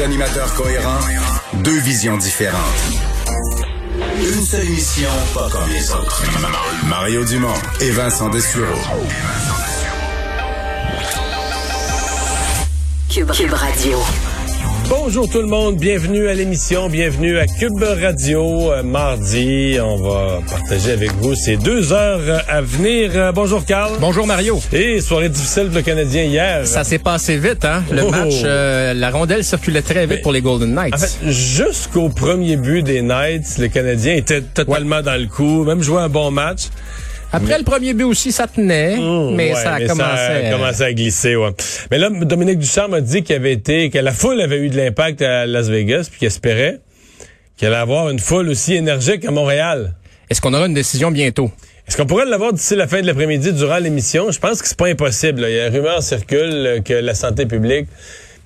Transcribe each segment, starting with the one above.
Animateurs cohérents, deux visions différentes. Une seule émission, pas comme les autres. Mario Dumont et Vincent Dessureau. Cube Radio. Bonjour tout le monde, bienvenue à l'émission, bienvenue à Cube Radio. Euh, mardi, on va partager avec vous ces deux heures à venir. Euh, bonjour Carl. Bonjour Mario. Et soirée difficile pour le Canadien hier. Ça s'est passé vite, hein? Le Oh. match, euh, la rondelle circulait très vite Mais- pour les Golden Knights. En fait, jusqu'au premier but des Knights, le Canadien était totalement dans le coup, même joué un bon match. Après le premier but aussi, ça tenait, Mmh, mais ouais, ça a commencé. a euh, commencé à glisser, ouais. Mais là, Dominique Ducharme a dit qu'il avait été, que la foule avait eu de l'impact à Las Vegas, puis qu'il espérait qu'il allait avoir une foule aussi énergique à Montréal. Est-ce qu'on aura une décision bientôt? Est-ce qu'on pourrait l'avoir d'ici la fin de l'après-midi durant l'émission? Je pense que c'est pas impossible. là. Il y a une rumeur circule euh, que la santé publique,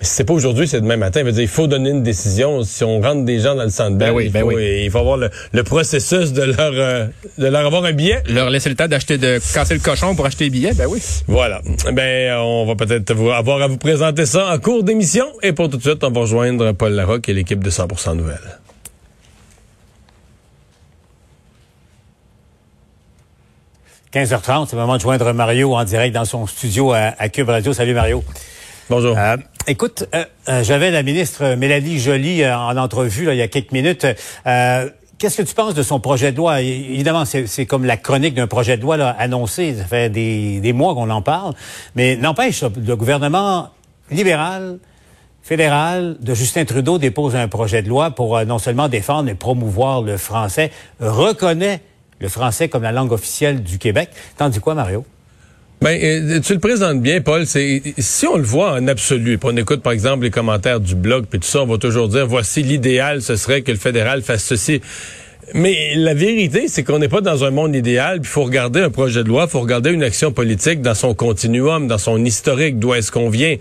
si c'est pas aujourd'hui, c'est demain matin. Il veut dire, il faut donner une décision. Si on rentre des gens dans le centre Ben oui, il, ben faut, oui. il faut avoir le, le processus de leur, euh, de leur avoir un billet. Leur laisser le temps d'acheter de casser le cochon pour acheter les billets? Ben oui. Voilà. Ben, on va peut-être avoir à vous présenter ça en cours d'émission. Et pour tout de suite, on va rejoindre Paul Larocque et l'équipe de 100% Nouvelles. – 15h30, c'est le moment de joindre Mario en direct dans son studio à, à Cube Radio. Salut Mario. Bonjour. Euh, écoute, euh, euh, j'avais la ministre Mélanie Joly euh, en entrevue là, il y a quelques minutes. Euh, Qu'est-ce que tu penses de son projet de loi? Évidemment, c'est comme la chronique d'un projet de loi annoncé. Ça fait des, mois qu'on en parle. Mais n'empêche, le gouvernement libéral, fédéral de Justin Trudeau dépose un projet de loi pour non seulement défendre et promouvoir le français, reconnaît le français comme la langue officielle du Québec. T'en dis quoi, Mario? Ben, euh, tu le présentes bien, Paul. C'est si on le voit en absolu, puis on écoute par exemple les commentaires du blog, puis tout ça, on va toujours dire voici l'idéal, ce serait que le fédéral fasse ceci. Mais la vérité, c'est qu'on n'est pas dans un monde idéal. Il faut regarder un projet de loi, il faut regarder une action politique dans son continuum, dans son historique, d'où est-ce qu'on vient.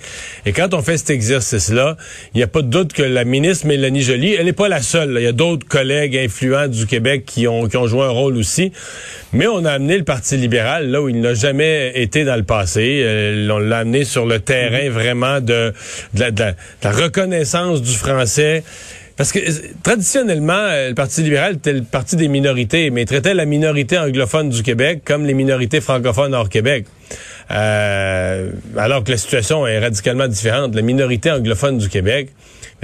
Et quand on fait cet exercice-là, il n'y a pas de doute que la ministre Mélanie Joly, elle n'est pas la seule. Il y a d'autres collègues influents du Québec qui ont, qui ont joué un rôle aussi. Mais on a amené le Parti libéral là où il n'a jamais été dans le passé. Euh, on l'a amené sur le terrain vraiment de la reconnaissance du français. Parce que euh, traditionnellement, euh, le Parti libéral était le parti des minorités, mais il traitait la minorité anglophone du Québec comme les minorités francophones hors Québec. Euh, alors que la situation est radicalement différente. La minorité anglophone du Québec,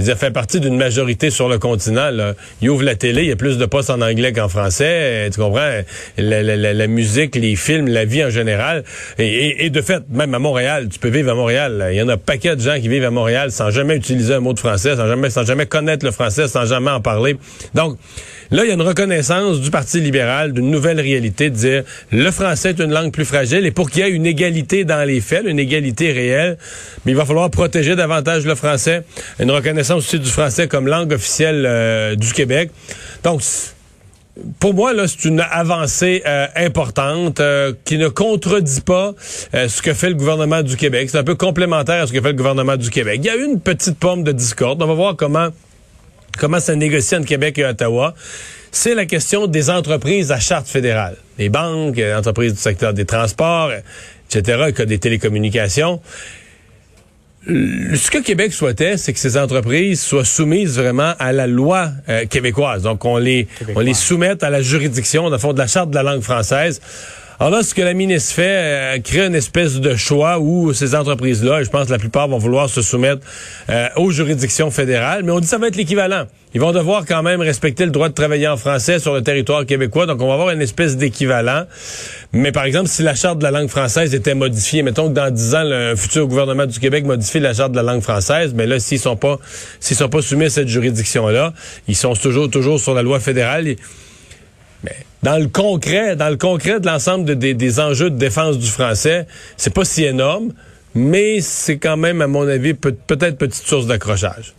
dire, fait partie d'une majorité sur le continent. Là. Il ouvre la télé, il y a plus de postes en anglais qu'en français. euh, Tu comprends? La, musique, les films, la vie en général. Et, de fait, même à Montréal, tu peux vivre à Montréal. Il y en a un paquet de gens qui vivent à Montréal sans jamais utiliser un mot de français, sans jamais, sans jamais connaître le français, sans jamais en parler. Donc, là, il y a une reconnaissance du Parti libéral d'une nouvelle réalité de dire le français est une langue plus fragile et pour qu'il y ait une égalité dans les faits, une égalité réelle, mais il va falloir protéger davantage le français, une reconnaissance aussi du français comme langue officielle euh, du Québec. Donc, pour moi, là, c'est une avancée euh, importante euh, qui ne contredit pas ce que fait le gouvernement du Québec. C'est un peu complémentaire à ce que fait le gouvernement du Québec. Il y a une petite pomme de discorde. On va voir comment comment ça négocie entre Québec et Ottawa, c'est la question des entreprises à charte fédérale. Les banques, les entreprises du secteur des transports, etc., cas des télécommunications. Euh, Ce que Québec souhaitait, c'est que ces entreprises soient soumises vraiment à la loi euh, québécoise. Donc, on les, on les soumette à la juridiction, dans le fond, de la charte de la langue française. Alors là, ce que la ministre fait, euh, crée une espèce de choix où ces entreprises-là, je pense que la plupart vont vouloir se soumettre euh, aux juridictions fédérales, mais on dit que ça va être l'équivalent. Ils vont devoir quand même respecter le droit de travailler en français sur le territoire québécois, donc on va avoir une espèce d'équivalent. Mais par exemple, si la charte de la langue française était modifiée, mettons que dans dix ans, le futur gouvernement du Québec modifie la charte de la langue française, mais là, s'ils sont pas, s'ils sont pas soumis à cette juridiction-là, ils sont toujours, toujours sur la loi fédérale. Dans le concret, dans le concret de l'ensemble de- des- enjeux de défense du français, c'est pas si énorme, mais c'est quand même, à mon avis, peut- peut-être petite source d'accrochage.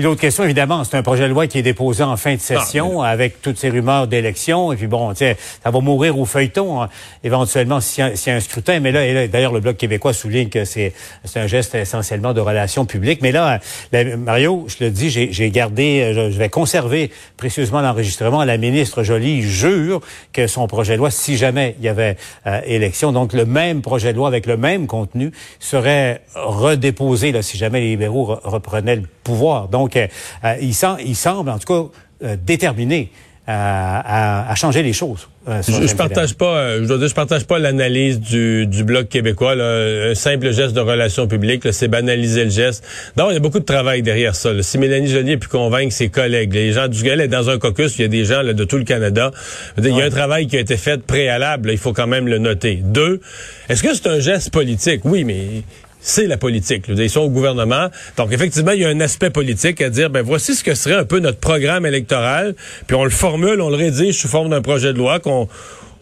Puis l'autre question, évidemment, c'est un projet de loi qui est déposé en fin de session avec toutes ces rumeurs d'élection. Et puis bon, ça va mourir au feuilleton, hein, éventuellement, s'il y, a- s'il y a un scrutin. Mais là, d'ailleurs, le Bloc québécois souligne que c'est c'est un geste essentiellement de relations publiques. Mais là, la- Mario, je le dis, j'ai gardé, je, je vais conserver précieusement l'enregistrement. La ministre Joly jure que son projet de loi, si jamais il y avait euh, élection, donc le même projet de loi avec le même contenu, serait redéposé là, si jamais les libéraux re- reprenaient le pouvoir. Donc, euh, euh, il, sem- il semble, en tout cas, euh, déterminé euh, à, à changer les choses. euh, Je, je partage pas, euh, je dois dire, je partage pas l'analyse du, du bloc québécois. Là. Un simple geste de relations publiques, là, c'est banaliser le geste. Donc, il y a beaucoup de travail derrière ça. là. Si Mélanie Joly a pu convaincre ses collègues, les gens du est dans un caucus, il y a des gens là, de tout le Canada. Il y a un travail qui a été fait préalable. là, il faut quand même le noter. Deux, est-ce que c'est un geste politique? Oui, mais c'est la politique. Ils sont au gouvernement. Donc, effectivement, il y a un aspect politique à dire, ben voici ce que serait un peu notre programme électoral, puis on le formule, on le rédige sous forme d'un projet de loi qu'on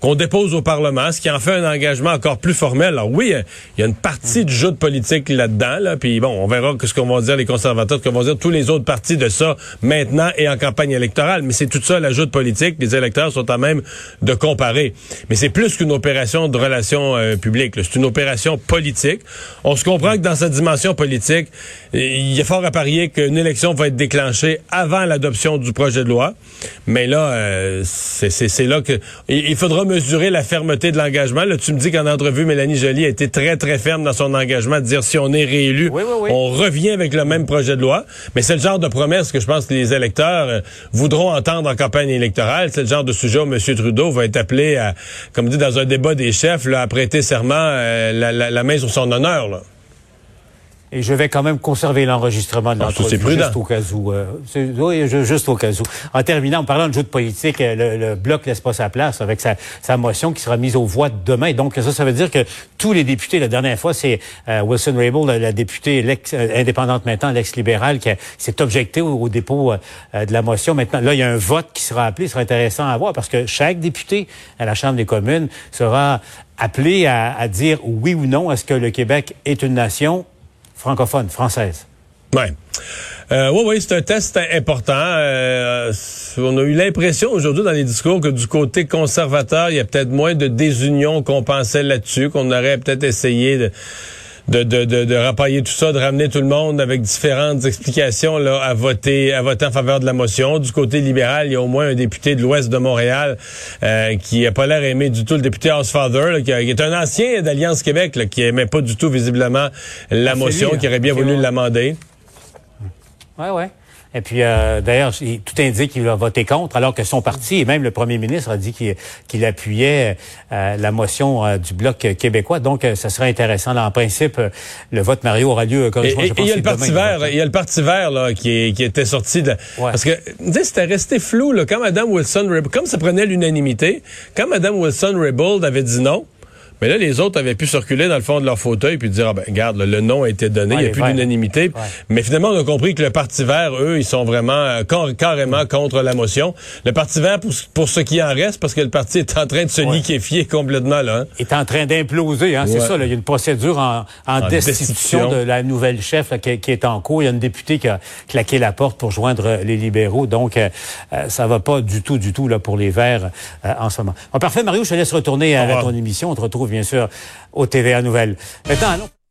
qu'on dépose au Parlement, ce qui en fait un engagement encore plus formel. Alors oui, il y a une partie du jeu de politique là-dedans, là, puis bon, on verra ce qu'on vont dire les conservateurs, ce qu'on vont dire tous les autres partis de ça maintenant et en campagne électorale. Mais c'est tout ça, l'ajout de politique. Les électeurs sont à même de comparer. Mais c'est plus qu'une opération de relations euh, publiques. C'est une opération politique. On se comprend que dans cette dimension politique, il est fort à parier qu'une élection va être déclenchée avant l'adoption du projet de loi. Mais là, euh, c'est là que il faudra mesurer la fermeté de l'engagement. Là, tu me dis qu'en entrevue, Mélanie Joly a été très très ferme dans son engagement de dire si on est réélu, Oui, oui, oui. on revient avec le même projet de loi. Mais c'est le genre de promesse que je pense que les électeurs euh, voudront entendre en campagne électorale. C'est le genre de sujet où M. Trudeau va être appelé à, comme dit dans un débat des chefs, là, à prêter serment euh, la, la- la main sur son honneur. Là. Et je vais quand même conserver l'enregistrement de Ah, l'entrevue, juste au cas où. euh, oui, ju- juste au cas où. En terminant, en parlant de jeu de politique, euh, le, le Bloc laisse pas sa place avec sa, sa motion qui sera mise aux voix demain. Donc ça, ça veut dire que tous les députés, la dernière fois, c'est euh, Wilson Raybould, la, la députée l'ex- euh, indépendante maintenant, l'ex-libérale, qui s'est objectée au, au dépôt euh, de la motion. Maintenant, là, il y a un vote qui sera appelé. Ce sera intéressant à voir parce que chaque député à la Chambre des communes sera appelé à, à dire oui ou non est-ce que le Québec est une nation francophone, française. Ouais. Euh, oui, oui, c'est un test important. Euh, on a eu l'impression aujourd'hui dans les discours que du côté conservateur, il y a peut-être moins de désunion qu'on pensait là-dessus, qu'on aurait peut-être essayé de, de, de, de, de rapailler tout ça, de ramener tout le monde avec différentes explications là, à voter à voter en faveur de la motion. Du côté libéral, il y a au moins un député de l'Ouest de Montréal euh, qui a pas l'air aimé du tout, le député Housefather, là, qui, est un ancien d'Alliance Québec, là, qui aimait pas du tout visiblement la Ah, motion, lui, qui aurait bien hein. voulu Ok, ouais. l'amender. Ouais, ouais. Et puis, euh, d'ailleurs, il- tout indique qu'il va voter contre, alors que son parti et même le premier ministre a dit qu'il appuyait euh, la motion euh, du Bloc québécois. Donc, euh, ça serait intéressant. Là, en principe, euh, le vote Mario aura lieu, comme Et je pense et- il y a le Parti vert, il y a le Parti vert là, qui, est- qui était sorti de... Ouais. Parce que, c'était resté flou, là, quand Mme Wilson-Raybould, comme ça prenait l'unanimité, quand Mme Wilson-Raybould avait dit non, mais là, les autres avaient pu circuler dans le fond de leur fauteuil puis dire, ah ben, regarde, là, le nom a été donné, Ouais, il n'y a plus d'unanimité. Ouais. Mais finalement, on a compris que le Parti vert, eux, ils sont vraiment euh, car- carrément contre la motion. Le Parti vert, pour, pour ce qui en reste, parce que le parti est en train de se liquéfier complètement, là. hein. est en train d'imploser. Hein, C'est ça, là, il y a une procédure en, en En destitution, destitution. de la nouvelle chef là, qui, qui est en cours. Il y a une députée qui a claqué la porte pour joindre les libéraux. Donc, euh, euh, ça va pas du tout, du tout là, pour les Verts euh, en ce moment. Bon, parfait, Mario, je te laisse retourner à, à ton émission. On te retrouve, bien sûr, au TVA allons...